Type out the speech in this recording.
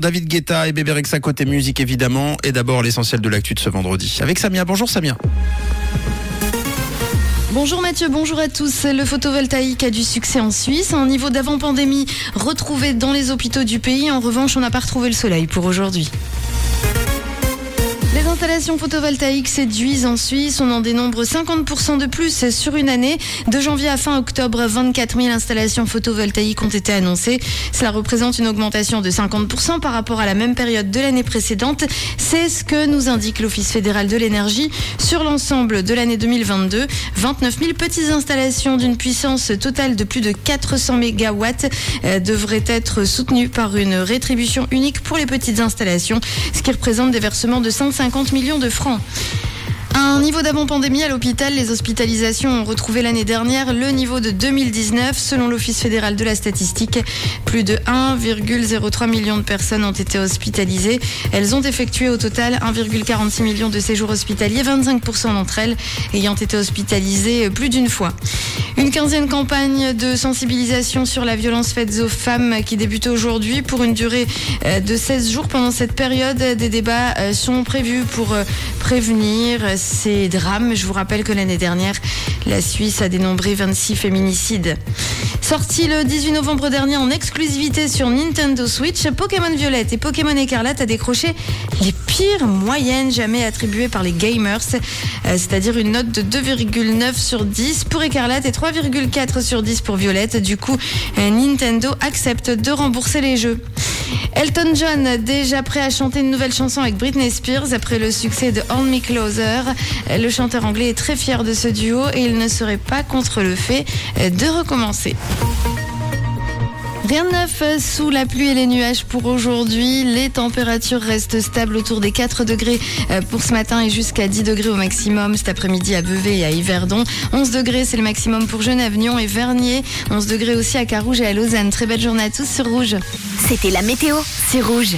David Guetta et Bébé Rexa côté musique évidemment. Et d'abord l'essentiel de l'actu de ce vendredi. Avec Samia. Bonjour Samia. Bonjour Mathieu, bonjour à tous. Le photovoltaïque a du succès en Suisse. Un niveau d'avant-pandémie retrouvé dans les hôpitaux du pays. En revanche, on n'a pas retrouvé le soleil pour aujourd'hui. Les installations photovoltaïques séduisent en Suisse. On en dénombre 50% de plus sur une année. De janvier à fin octobre, 24 000 installations photovoltaïques ont été annoncées. Cela représente une augmentation de 50% par rapport à la même période de l'année précédente. C'est ce que nous indique l'Office fédéral de l'énergie. Sur l'ensemble de l'année 2022, 29 000 petites installations d'une puissance totale de plus de 400 MW euh, devraient être soutenues par une rétribution unique pour les petites installations, ce qui représente des versements de 150 50 millions de francs. Un niveau d'avant-pandémie à l'hôpital, les hospitalisations ont retrouvé l'année dernière le niveau de 2019 selon l'Office fédéral de la statistique. Plus de 1,03 million de personnes ont été hospitalisées. Elles ont effectué au total 1,46 million de séjours hospitaliers, 25% d'entre elles ayant été hospitalisées plus d'une fois. Une quinzième campagne de sensibilisation sur la violence faite aux femmes qui débute aujourd'hui pour une durée euh, de 16 jours. Pendant cette période, des débats euh, sont prévus pour euh, prévenir ces drames. Je vous rappelle que l'année dernière, la Suisse a dénombré 26 féminicides. Sorti le 18 novembre dernier en exclusivité sur Nintendo Switch, Pokémon Violette et Pokémon Écarlate a décroché les pires moyennes jamais attribuées par les gamers, c'est-à-dire une note de 2,9 sur 10 pour Écarlate et 3,4 sur 10 pour Violette. Du coup, Nintendo accepte de rembourser les jeux. Elton John, déjà prêt à chanter une nouvelle chanson avec Britney Spears après le succès de Hold Me Closer. Le chanteur anglais est très fier de ce duo et il ne serait pas contre le fait de recommencer. Rien de neuf sous la pluie et les nuages pour aujourd'hui. Les températures restent stables autour des 4 degrés euh, pour ce matin et jusqu'à 10 degrés au maximum cet après-midi à Vevey et à Yverdon. 11 degrés, c'est le maximum pour Genève, Nyon et Vernier. 11 degrés aussi à Carouge et à Lausanne. Très belle journée à tous sur Rouge. C'était la météo, c'est Rouge.